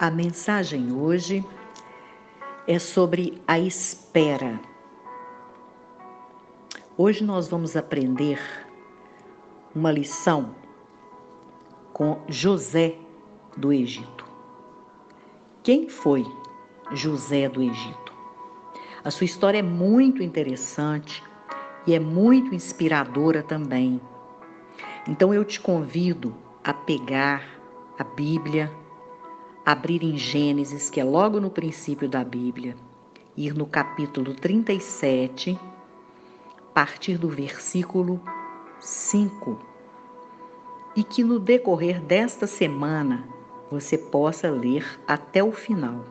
A mensagem hoje é sobre a espera. Hoje nós vamos aprender uma lição com José do Egito. Quem foi José do Egito? A sua história é muito interessante e é muito inspiradora também. Então eu te convido a pegar a Bíblia, abrir em Gênesis, que é logo no princípio da Bíblia, ir no capítulo 37, partir do versículo 5. E que no decorrer desta semana você possa ler até o final.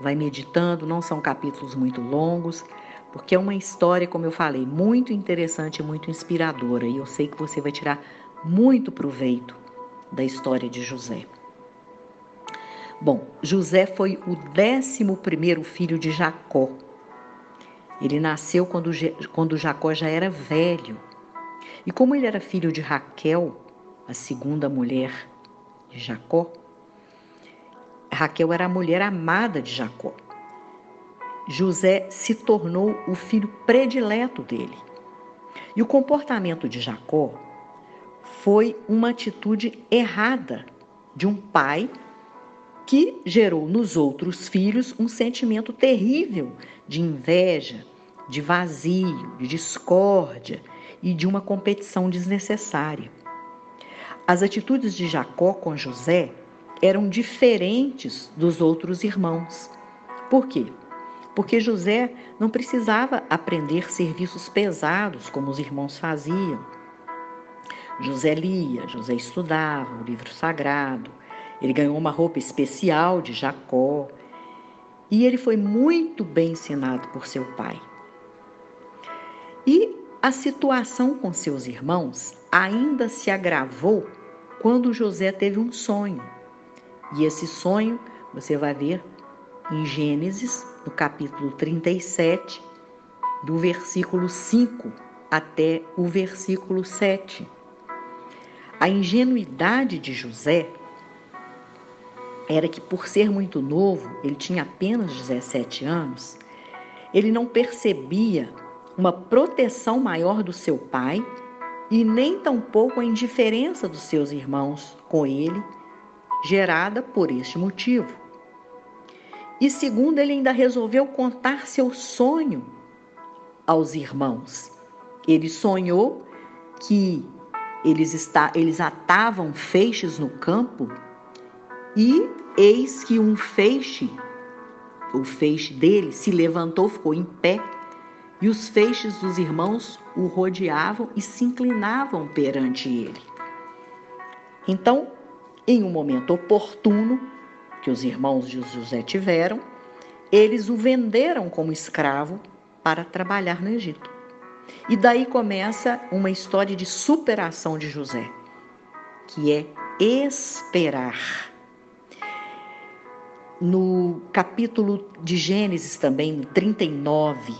Vai meditando, não são capítulos muito longos, porque é uma história, como eu falei, muito interessante e muito inspiradora, e eu sei que você vai tirar muito proveito da história de José. Bom, José foi o décimo primeiro filho de Jacó. Ele nasceu quando, quando Jacó já era velho. E como ele era filho de Raquel, a segunda mulher de Jacó, Raquel era a mulher amada de Jacó. José se tornou o filho predileto dele. E o comportamento de Jacó foi uma atitude errada de um pai que gerou nos outros filhos um sentimento terrível de inveja, de vazio, de discórdia e de uma competição desnecessária. As atitudes de Jacó com José eram diferentes dos outros irmãos. Por quê? Porque José não precisava aprender serviços pesados como os irmãos faziam. José lia, José estudava o livro sagrado, ele ganhou uma roupa especial de Jacó e ele foi muito bem ensinado por seu pai. E a situação com seus irmãos ainda se agravou quando José teve um sonho. E esse sonho você vai ver em Gênesis, no capítulo 37, do versículo 5 até o versículo 7. A ingenuidade de José era que, por ser muito novo, ele tinha apenas 17 anos, ele não percebia uma proteção maior do seu pai e nem tampouco a indiferença dos seus irmãos com ele, gerada por este motivo. E segundo, ele ainda resolveu contar seu sonho aos irmãos. Ele sonhou que eles, está, eles atavam feixes no campo e eis que um feixe, o feixe dele, se levantou, ficou em pé, e os feixes dos irmãos o rodeavam e se inclinavam perante ele. Então, em um momento oportuno que os irmãos de José tiveram, eles o venderam como escravo para trabalhar no Egito. E daí começa uma história de superação de José, que é esperar no capítulo de Gênesis também, no 39,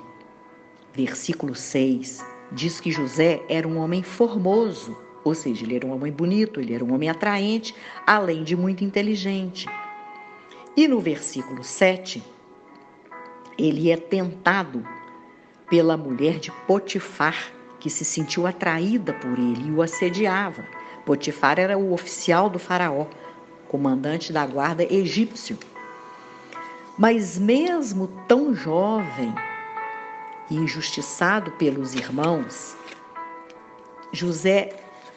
versículo 6, diz que José era um homem formoso, ou seja, ele era um homem bonito, ele era um homem atraente, além de muito inteligente. E no versículo 7, ele é tentado pela mulher de Potifar, que se sentiu atraída por ele e o assediava. Potifar era o oficial do faraó, comandante da guarda egípcio. Mas mesmo tão jovem e injustiçado pelos irmãos, José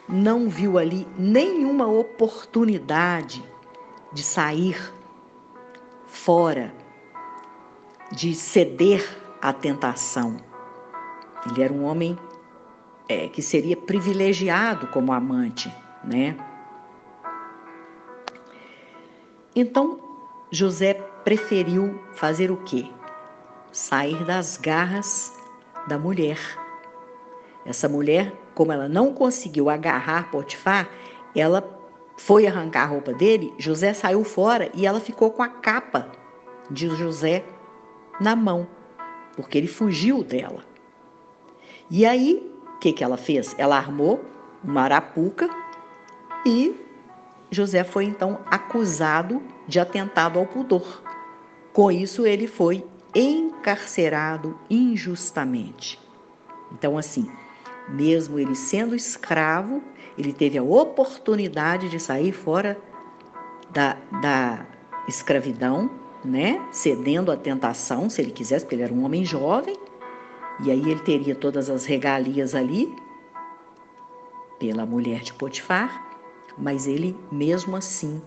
não viu ali nenhuma oportunidade de sair fora, de ceder à tentação. Ele era um homem é, que seria privilegiado como amante, né? Então, José preferiu fazer o quê? Sair das garras da mulher. Essa mulher, como ela não conseguiu agarrar Potifar, ela foi arrancar a roupa dele, José saiu fora e ela ficou com a capa de José na mão, porque ele fugiu dela. E aí, o que, que ela fez? Ela armou uma arapuca e José foi então acusado de atentado ao pudor. Com isso, ele foi encarcerado injustamente. Então, assim, mesmo ele sendo escravo, ele teve a oportunidade de sair fora da, da escravidão, né? Cedendo à tentação, se ele quisesse, porque ele era um homem jovem, e aí ele teria todas as regalias ali pela mulher de Potifar, mas ele mesmo assim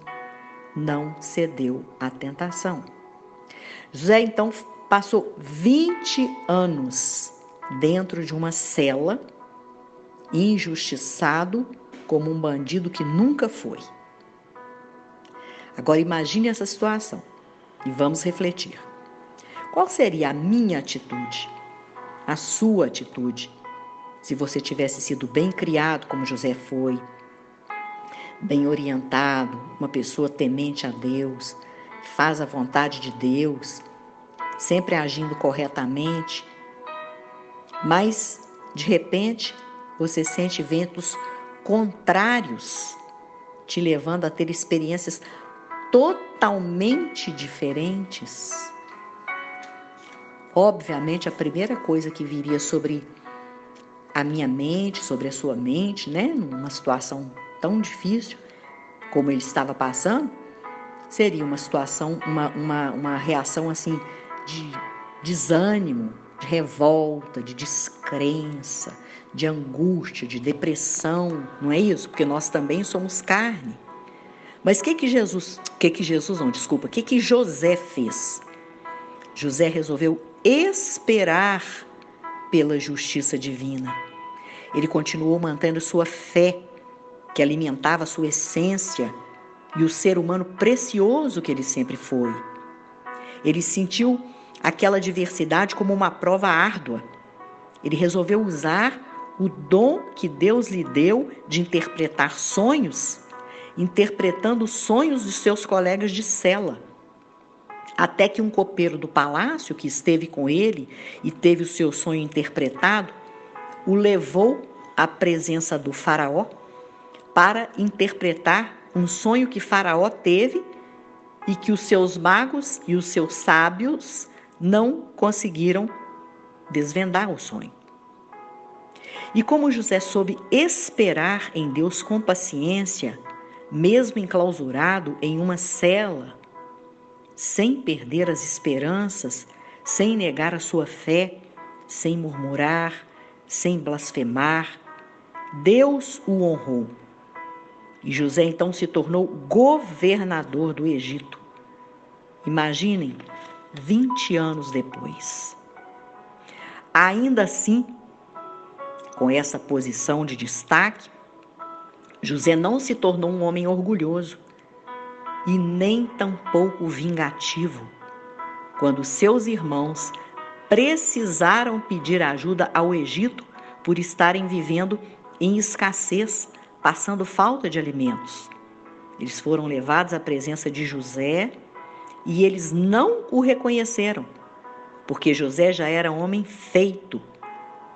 não cedeu à tentação. José então passou 20 anos dentro de uma cela, injustiçado como um bandido que nunca foi. Agora imagine essa situação e vamos refletir. Qual seria a minha atitude? A sua atitude? Se você tivesse sido bem criado como José foi, bem orientado, uma pessoa temente a Deus, faz a vontade de Deus, sempre agindo corretamente, mas de repente você sente ventos contrários, te levando a ter experiências totalmente diferentes. Obviamente, a primeira coisa que viria sobre a minha mente, sobre a sua mente, né, numa situação tão difícil como ele estava passando, seria uma situação, uma, uma, uma reação assim de desânimo, de revolta, de descrença, de angústia, de depressão, não é isso? Porque nós também somos carne. Mas o que que Jesus, que que Jesus não, desculpa, o que que José fez? José resolveu esperar pela justiça divina. Ele continuou mantendo sua fé, que alimentava sua essência e o ser humano precioso que ele sempre foi. Ele sentiu aquela diversidade como uma prova árdua. Ele resolveu usar o dom que Deus lhe deu de interpretar sonhos interpretando os sonhos de seus colegas de cela. Até que um copeiro do palácio, que esteve com ele e teve o seu sonho interpretado, o levou à presença do Faraó para interpretar um sonho que Faraó teve e que os seus magos e os seus sábios não conseguiram desvendar o sonho. E como José soube esperar em Deus com paciência, mesmo enclausurado em uma cela, sem perder as esperanças, sem negar a sua fé, sem murmurar, sem blasfemar, Deus o honrou. E José então se tornou governador do Egito. Imaginem, 20 anos depois. Ainda assim, com essa posição de destaque, José não se tornou um homem orgulhoso e nem tampouco vingativo. Quando seus irmãos precisaram pedir ajuda ao Egito por estarem vivendo em escassez, passando falta de alimentos. Eles foram levados à presença de José e eles não o reconheceram, porque José já era homem feito.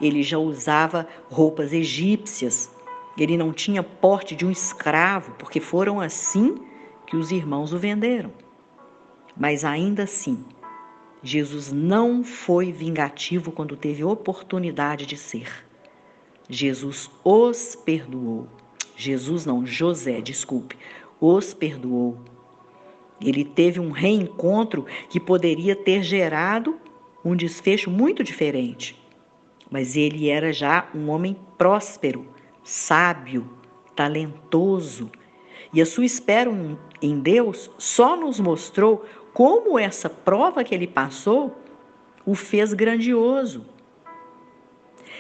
Ele já usava roupas egípcias, ele não tinha porte de um escravo, porque foram assim que os irmãos o venderam. Mas ainda assim, Jesus não foi vingativo quando teve oportunidade de ser. Jesus os perdoou. Jesus não, José, desculpe, os perdoou. Ele teve um reencontro que poderia ter gerado um desfecho muito diferente. Mas ele era já um homem próspero, sábio, talentoso. E a sua espera em Deus só nos mostrou como essa prova que ele passou o fez grandioso.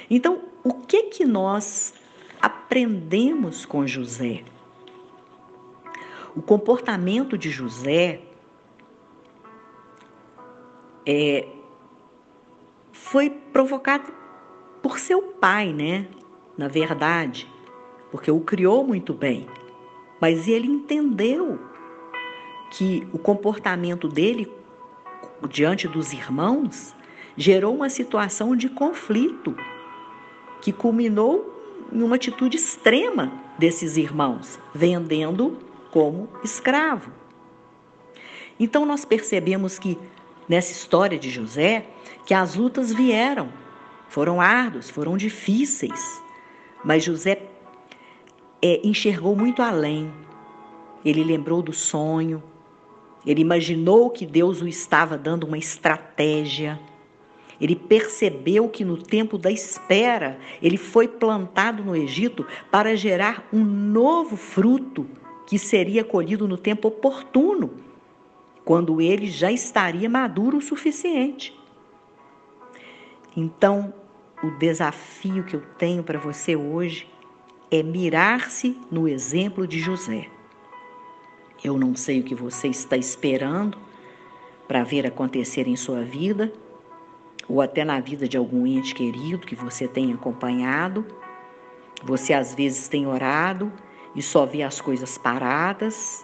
Então, o que que nós aprendemos com José? O comportamento de José é, foi provocado por seu pai, né? na verdade, porque o criou muito bem. Mas ele entendeu que o comportamento dele diante dos irmãos gerou uma situação de conflito que culminou em uma atitude extrema desses irmãos, vendendo como escravo. Então nós percebemos que nessa história de José, que as lutas vieram, foram árduas, foram difíceis, mas José é, enxergou muito além. Ele lembrou do sonho, ele imaginou que Deus o estava dando uma estratégia. Ele percebeu que no tempo da espera, ele foi plantado no Egito para gerar um novo fruto que seria colhido no tempo oportuno, quando ele já estaria maduro o suficiente. Então, o desafio que eu tenho para você hoje é mirar-se no exemplo de José. Eu não sei o que você está esperando para ver acontecer em sua vida, ou até na vida de algum ente querido que você tem acompanhado. Você às vezes tem orado e só vê as coisas paradas,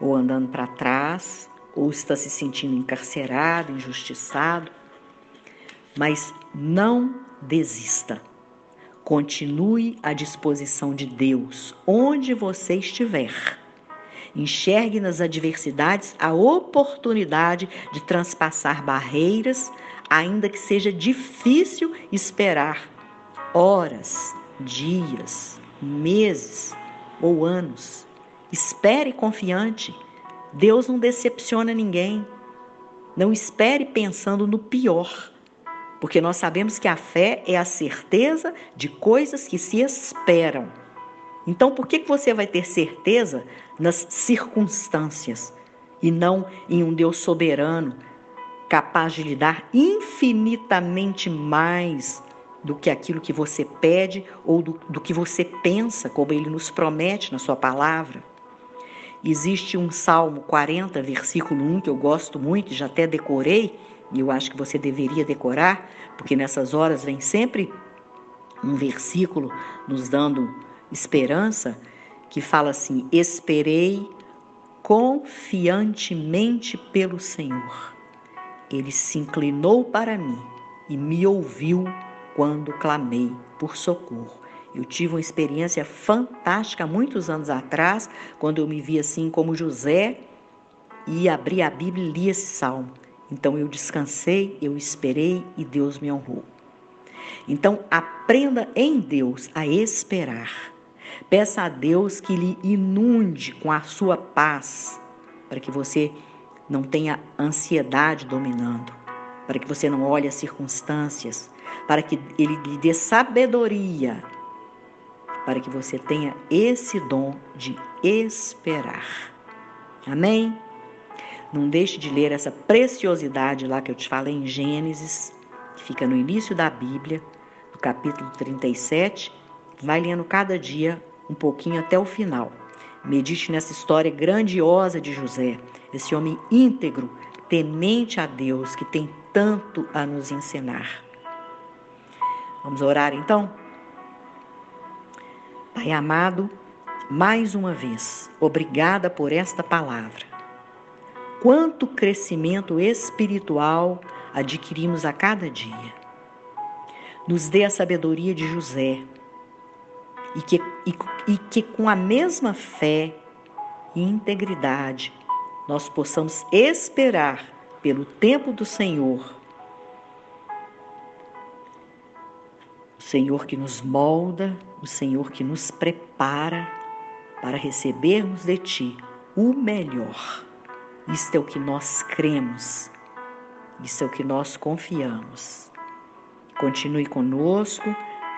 ou andando para trás, ou está se sentindo encarcerado, injustiçado. Mas não desista. Continue à disposição de Deus, onde você estiver. Enxergue nas adversidades a oportunidade de transpassar barreiras, ainda que seja difícil esperar horas, dias, meses ou anos. Espere confiante. Deus não decepciona ninguém. Não espere pensando no pior, porque nós sabemos que a fé é a certeza de coisas que se esperam. Então, por que você vai ter certeza nas circunstâncias e não em um Deus soberano, capaz de lhe dar infinitamente mais do que aquilo que você pede ou do, do que você pensa, como ele nos promete na sua palavra? Existe um Salmo 40, versículo 1, que eu gosto muito, já até decorei, e eu acho que você deveria decorar, porque nessas horas vem sempre um versículo nos dando esperança, que fala assim: Esperei confiantemente pelo Senhor. Ele se inclinou para mim e me ouviu quando clamei por socorro. Eu tive uma experiência fantástica muitos anos atrás, quando eu me vi assim como José e abri a Bíblia e li esse salmo. Então eu descansei, eu esperei e Deus me honrou. Então aprenda em Deus a esperar. Peça a Deus que lhe inunde com a sua paz, para que você não tenha ansiedade dominando, para que você não olhe as circunstâncias, para que Ele lhe dê sabedoria, para que você tenha esse dom de esperar. Amém? Não deixe de ler essa preciosidade lá que eu te falei em Gênesis, que fica no início da Bíblia, no capítulo 37 Vai lendo cada dia um pouquinho até o final. Medite nessa história grandiosa de José, esse homem íntegro, temente a Deus, que tem tanto a nos ensinar. Vamos orar então? Pai amado, mais uma vez, obrigada por esta palavra. Quanto crescimento espiritual adquirimos a cada dia. Nos dê a sabedoria de José e que, e, e que com a mesma fé e integridade nós possamos esperar pelo tempo do Senhor. O Senhor que nos molda, o Senhor que nos prepara para recebermos de Ti o melhor. Isto é o que nós cremos, isso é o que nós confiamos. Continue conosco,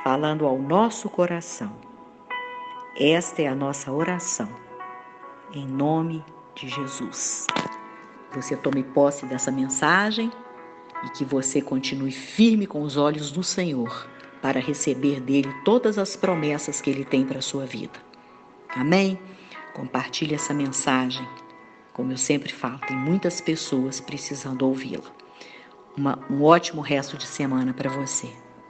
falando ao nosso coração. Esta é a nossa oração, em nome de Jesus. Você tome posse dessa mensagem e que você continue firme com os olhos do Senhor para receber dele todas as promessas que ele tem para a sua vida. Amém? Compartilhe essa mensagem. Como eu sempre falo, tem muitas pessoas precisando ouvi-la. Um ótimo resto de semana para você.